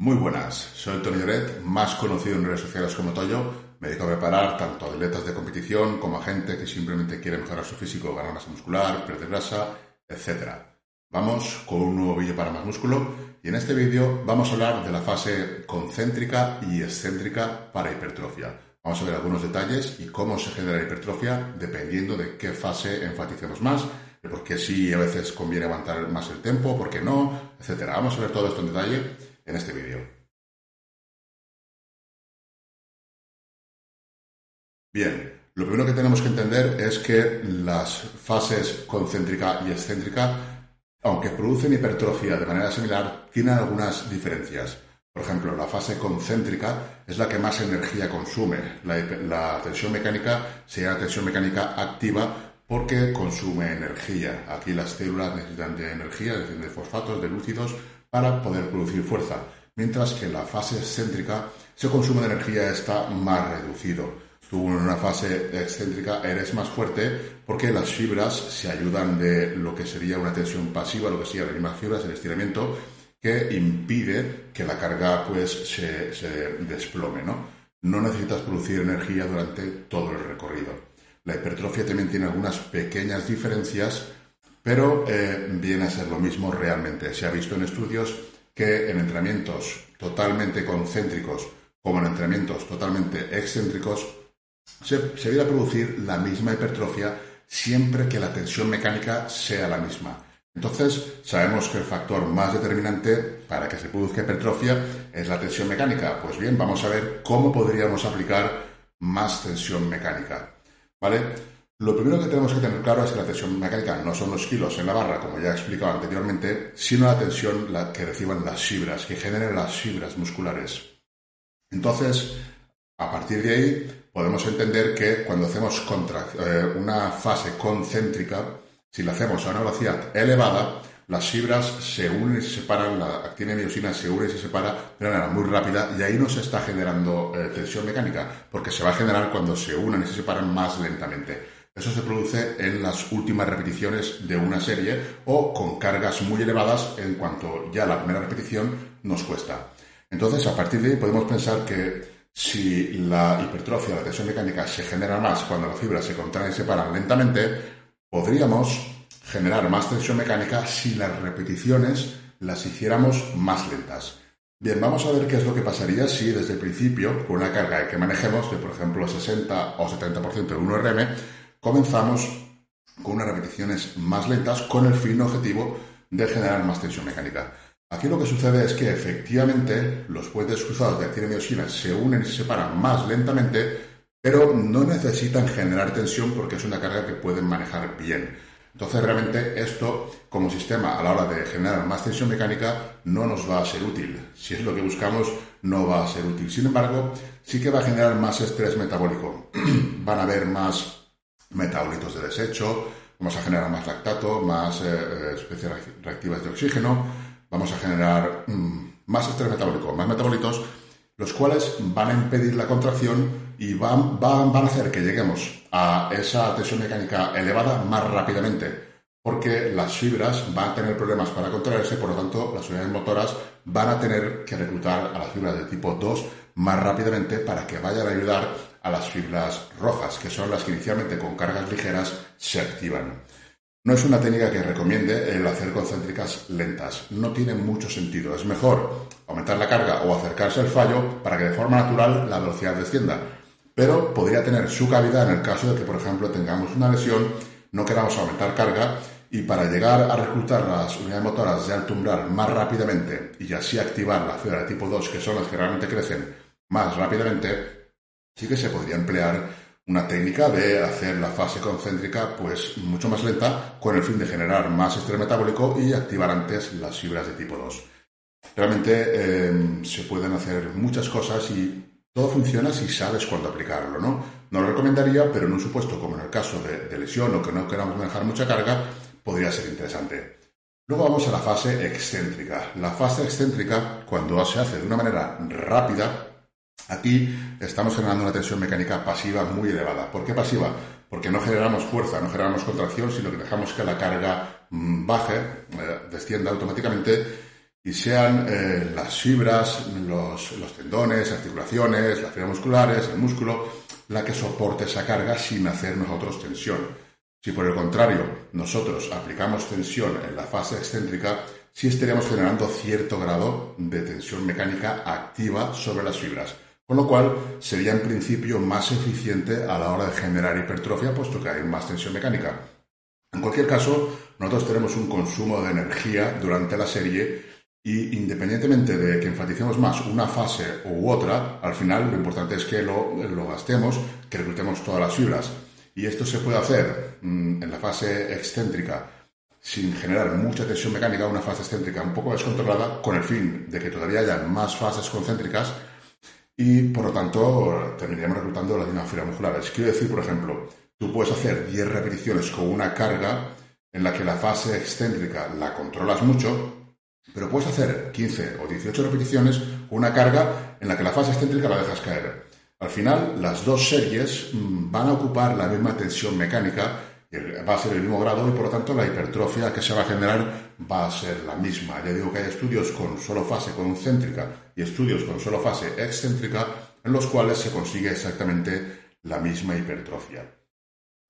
Muy buenas, soy Tony Lloret, más conocido en redes sociales como Toyo. Me dedico a preparar tanto a atletas de competición como a gente que simplemente quiere mejorar su físico, ganar masa muscular, perder grasa, etc. Vamos con un nuevo vídeo para más músculo y en este vídeo vamos a hablar de la fase concéntrica y excéntrica para hipertrofia. Vamos a ver algunos detalles y cómo se genera hipertrofia dependiendo de qué fase enfaticemos más, de por qué sí a veces conviene aguantar más el tiempo, por qué no, etc. Vamos a ver todo esto en detalle en este vídeo. Bien, lo primero que tenemos que entender es que las fases concéntrica y excéntrica, aunque producen hipertrofia de manera similar, tienen algunas diferencias. Por ejemplo, la fase concéntrica es la que más energía consume. La, tensión mecánica sería la tensión mecánica activa porque consume energía. Aquí las células necesitan de energía, de fosfatos, de lúcidos, para poder producir fuerza, mientras que en la fase excéntrica ese consumo de energía está más reducido. Tú en una fase excéntrica eres más fuerte porque las fibras se ayudan de lo que sería una tensión pasiva, lo que sería las mismas fibras, el estiramiento, que impide que la carga pues se, desplome, ¿no? No necesitas producir energía durante todo el recorrido. La hipertrofia también tiene algunas pequeñas diferencias pero eh, viene a ser lo mismo realmente. Se ha visto en estudios que en entrenamientos totalmente concéntricos como en entrenamientos totalmente excéntricos se, se viene a producir la misma hipertrofia siempre que la tensión mecánica sea la misma. Entonces, sabemos que el factor más determinante para que se produzca hipertrofia es la tensión mecánica. Pues bien, vamos a ver cómo podríamos aplicar más tensión mecánica. ¿Vale? Lo primero que tenemos que tener claro es que la tensión mecánica no son los kilos en la barra, como ya he explicado anteriormente, sino la tensión que reciban las fibras, que generen las fibras musculares. Entonces, a partir de ahí, podemos entender que cuando hacemos eh, una fase concéntrica, si la hacemos a una velocidad elevada, las fibras se unen y se separan, la actina miosina se une y se separa de manera muy rápida y ahí no se está generando eh, tensión mecánica, porque se va a generar cuando se unen y se separan más lentamente. Eso se produce en las últimas repeticiones de una serie o con cargas muy elevadas en cuanto ya la primera repetición nos cuesta. Entonces, a partir de ahí podemos pensar que si la hipertrofia, la tensión mecánica se genera más cuando las fibras se contraen y se separan lentamente, podríamos generar más tensión mecánica si las repeticiones las hiciéramos más lentas. Bien, vamos a ver qué es lo que pasaría si desde el principio, con una carga que manejemos de, por ejemplo, 60 o 70% de 1RM, comenzamos con unas repeticiones más lentas con el fin objetivo de generar más tensión mecánica. Aquí lo que sucede es que efectivamente los puentes cruzados de actina se unen y se separan más lentamente, pero no necesitan generar tensión porque es una carga que pueden manejar bien. Entonces realmente esto como sistema a la hora de generar más tensión mecánica no nos va a ser útil. Si es lo que buscamos, no va a ser útil. Sin embargo, sí que va a generar más estrés metabólico. Van a haber más metabolitos de desecho, vamos a generar más lactato, más eh, eh, especies reactivas de oxígeno, vamos a generar mm, más estrés metabólico, más metabolitos, los cuales van a impedir la contracción y van, van, van a hacer que lleguemos a esa tensión mecánica elevada más rápidamente, porque las fibras van a tener problemas para contraerse, por lo tanto las unidades motoras van a tener que reclutar a las fibras de tipo 2 más rápidamente para que vayan a ayudar a las fibras rojas, que son las que inicialmente con cargas ligeras se activan. No es una técnica que recomiende el hacer concéntricas lentas. No tiene mucho sentido. Es mejor aumentar la carga o acercarse al fallo para que de forma natural la velocidad descienda. Pero podría tener su cabida en el caso de que, por ejemplo, tengamos una lesión, no queramos aumentar carga y para llegar a reclutar las unidades motoras de alto umbral más rápidamente y así activar la fibra de tipo 2, que son las que realmente crecen más rápidamente, sí que se podría emplear una técnica de hacer la fase concéntrica pues mucho más lenta con el fin de generar más estrés metabólico y activar antes las fibras de tipo 2. Realmente eh, se pueden hacer muchas cosas y todo funciona si sabes cuándo aplicarlo, ¿no? No lo recomendaría, pero en un supuesto como en el caso de lesión o que no queramos manejar mucha carga, podría ser interesante. Luego vamos a la fase excéntrica. La fase excéntrica, cuando se hace de una manera rápida, Aquí estamos generando una tensión mecánica pasiva muy elevada. ¿Por qué pasiva? Porque no generamos fuerza, no generamos contracción, sino que dejamos que la carga mm, baje, eh, descienda automáticamente y sean eh, las fibras, los, los, tendones, articulaciones, las fibras musculares, el músculo, la que soporte esa carga sin hacer nosotros tensión. Si por el contrario nosotros aplicamos tensión en la fase excéntrica, sí estaríamos generando cierto grado de tensión mecánica activa sobre las fibras, con lo cual sería en principio más eficiente a la hora de generar hipertrofia, puesto que hay más tensión mecánica. En cualquier caso, nosotros tenemos un consumo de energía durante la serie y independientemente de que enfaticemos más una fase u otra, al final lo importante es que lo, gastemos, que reclutemos todas las fibras. Y esto se puede hacer mm, en la fase excéntrica sin generar mucha tensión mecánica, una fase excéntrica un poco descontrolada, con el fin de que todavía haya más fases concéntricas y por lo tanto terminaríamos reclutando las mismas fibras musculares. Quiero decir, por ejemplo, tú puedes hacer 10 repeticiones con una carga en la que la fase excéntrica la controlas mucho, pero puedes hacer 15 o 18 repeticiones con una carga en la que la fase excéntrica la dejas caer. Al final, las dos series mm, van a ocupar la misma tensión mecánica, va a ser el mismo grado y por lo tanto la hipertrofia que se va a generar va a ser la misma. Ya digo que hay estudios con solo fase concéntrica y estudios con solo fase excéntrica en los cuales se consigue exactamente la misma hipertrofia.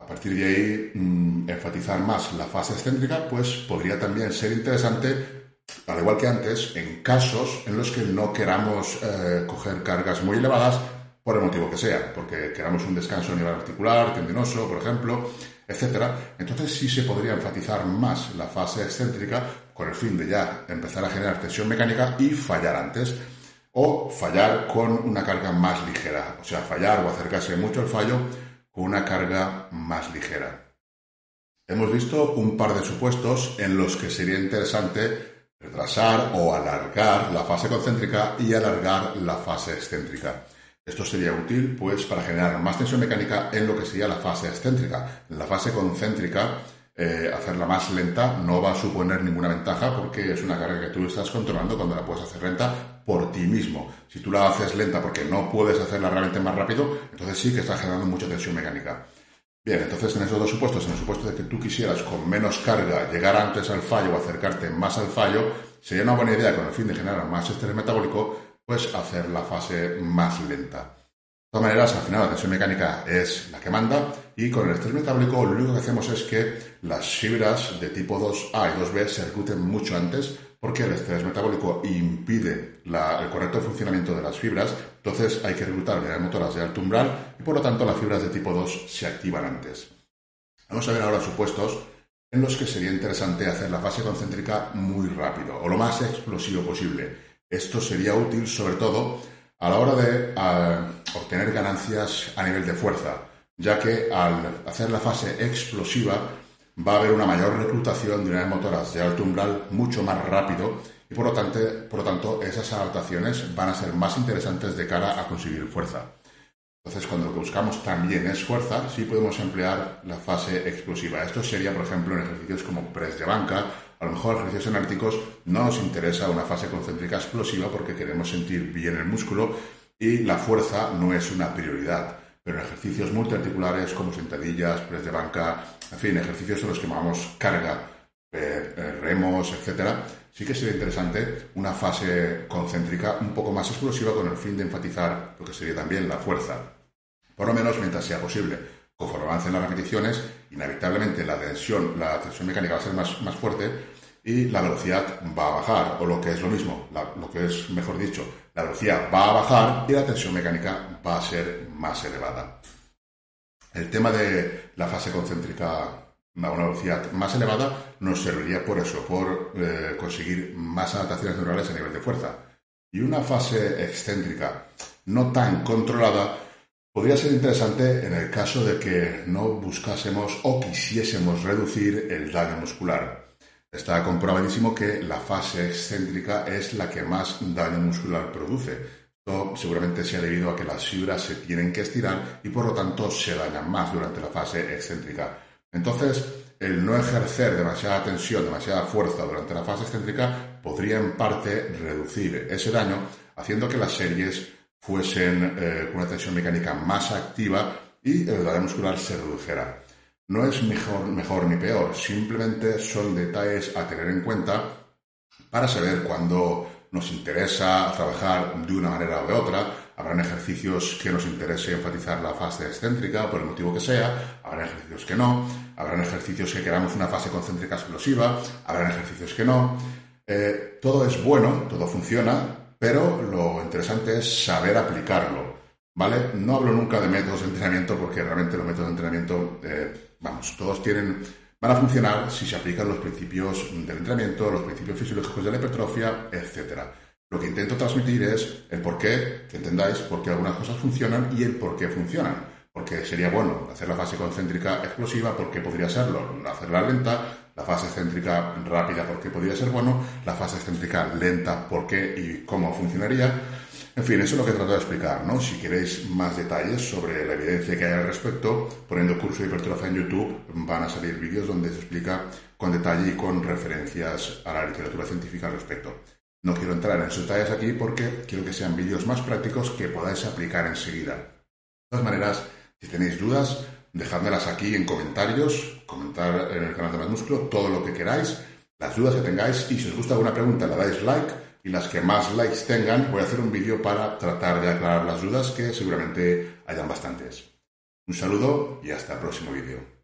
A partir de ahí, mm, enfatizar más la fase excéntrica, pues podría también ser interesante al igual que antes, en casos en los que no queramos eh, coger cargas muy elevadas por el motivo que sea, porque queramos un descanso a nivel articular, tendinoso, por ejemplo, etc. Entonces sí se podría enfatizar más la fase excéntrica con el fin de ya empezar a generar tensión mecánica y fallar antes. O fallar con una carga más ligera, o sea, fallar o acercarse mucho al fallo con una carga más ligera. Hemos visto un par de supuestos en los que sería interesante retrasar o alargar la fase concéntrica y alargar la fase excéntrica. Esto sería útil pues para generar más tensión mecánica en lo que sería la fase excéntrica. En la fase concéntrica, eh, hacerla más lenta no va a suponer ninguna ventaja porque es una carga que tú estás controlando cuando la puedes hacer lenta por ti mismo. Si tú la haces lenta porque no puedes hacerla realmente más rápido, entonces sí que estás generando mucha tensión mecánica. Bien, entonces en esos dos supuestos, en el supuesto de que tú quisieras con menos carga llegar antes al fallo o acercarte más al fallo, sería una buena idea con el fin de generar más estrés metabólico, pues hacer la fase más lenta. De todas maneras, al final la tensión mecánica es la que manda y con el estrés metabólico lo único que hacemos es que las fibras de tipo 2A y 2B se recluten mucho antes porque el estrés metabólico impide el correcto funcionamiento de las fibras, entonces hay que reclutar unidades motoras de alto umbral y por lo tanto las fibras de tipo 2 se activan antes. Vamos a ver ahora supuestos en los que sería interesante hacer la fase concéntrica muy rápido o lo más explosivo posible. Esto sería útil sobre todo a la hora de obtener ganancias a nivel de fuerza, ya que al hacer la fase explosiva va a haber una mayor reclutación de unidades motoras de alto umbral mucho más rápido y por lo, tanto, por lo tanto esas adaptaciones van a ser más interesantes de cara a conseguir fuerza. Entonces, cuando lo que buscamos también es fuerza, sí podemos emplear la fase explosiva. Esto sería, por ejemplo, en ejercicios como press de banca, a lo mejor ejercicios analíticos no nos interesa una fase concéntrica explosiva porque queremos sentir bien el músculo y la fuerza no es una prioridad pero ejercicios multiarticulares como sentadillas, press de banca, en fin, ejercicios en los que llamamos carga, eh, eh, remos, etcétera, sí que sería interesante una fase concéntrica un poco más explosiva con el fin de enfatizar lo que sería también la fuerza, por lo menos mientras sea posible. Conforme avancen las repeticiones, inevitablemente la tensión, la tensión mecánica va a ser más, más fuerte y la velocidad va a bajar, o lo que es lo mismo, lo que es, mejor dicho, la velocidad va a bajar y la tensión mecánica va a ser más elevada. El tema de la fase concéntrica a una velocidad más elevada nos serviría por eso, por eh, conseguir más adaptaciones neurales a nivel de fuerza. Y una fase excéntrica no tan controlada podría ser interesante en el caso de que no buscásemos o quisiésemos reducir el daño muscular. Está comprobadísimo que la fase excéntrica es la que más daño muscular produce. Esto seguramente sea debido a que las fibras se tienen que estirar y por lo tanto se dañan más durante la fase excéntrica. Entonces, el no ejercer demasiada tensión, demasiada fuerza durante la fase excéntrica podría en parte reducir ese daño, haciendo que las series fuesen eh, una tensión mecánica más activa y el daño muscular se redujera. No es mejor, mejor ni peor, simplemente son detalles a tener en cuenta para saber cuándo nos interesa trabajar de una manera o de otra. Habrán ejercicios que nos interese enfatizar la fase excéntrica por el motivo que sea, habrán ejercicios que no, habrán ejercicios que queramos una fase concéntrica explosiva, habrán ejercicios que no. Eh, todo es bueno, todo funciona, pero lo interesante es saber aplicarlo. ¿Vale? No hablo nunca de métodos de entrenamiento porque realmente los métodos de entrenamiento, eh, vamos, todos tienen van a funcionar si se aplican los principios del entrenamiento, los principios fisiológicos de la hipertrofia, etc. Lo que intento transmitir es el por qué, que entendáis por qué algunas cosas funcionan y el por qué funcionan. Porque sería bueno hacer la fase concéntrica explosiva, porque podría serlo, hacerla lenta, la fase excéntrica rápida, porque podría ser bueno, la fase excéntrica lenta, por qué y cómo funcionaría. En fin, eso es lo que trato de explicar, ¿no? Si queréis más detalles sobre la evidencia que hay al respecto, poniendo curso de hipertrofia en YouTube, van a salir vídeos donde se explica con detalle y con referencias a la literatura científica al respecto. No quiero entrar en esos detalles aquí porque quiero que sean vídeos más prácticos que podáis aplicar enseguida. De todas maneras, si tenéis dudas, dejádmelas aquí en comentarios, comentar en el canal de Más Músculo, todo lo que queráis, las dudas que tengáis y si os gusta alguna pregunta, la dais like y las que más likes tengan, voy a hacer un vídeo para tratar de aclarar las dudas que seguramente hayan bastantes. Un saludo y hasta el próximo vídeo.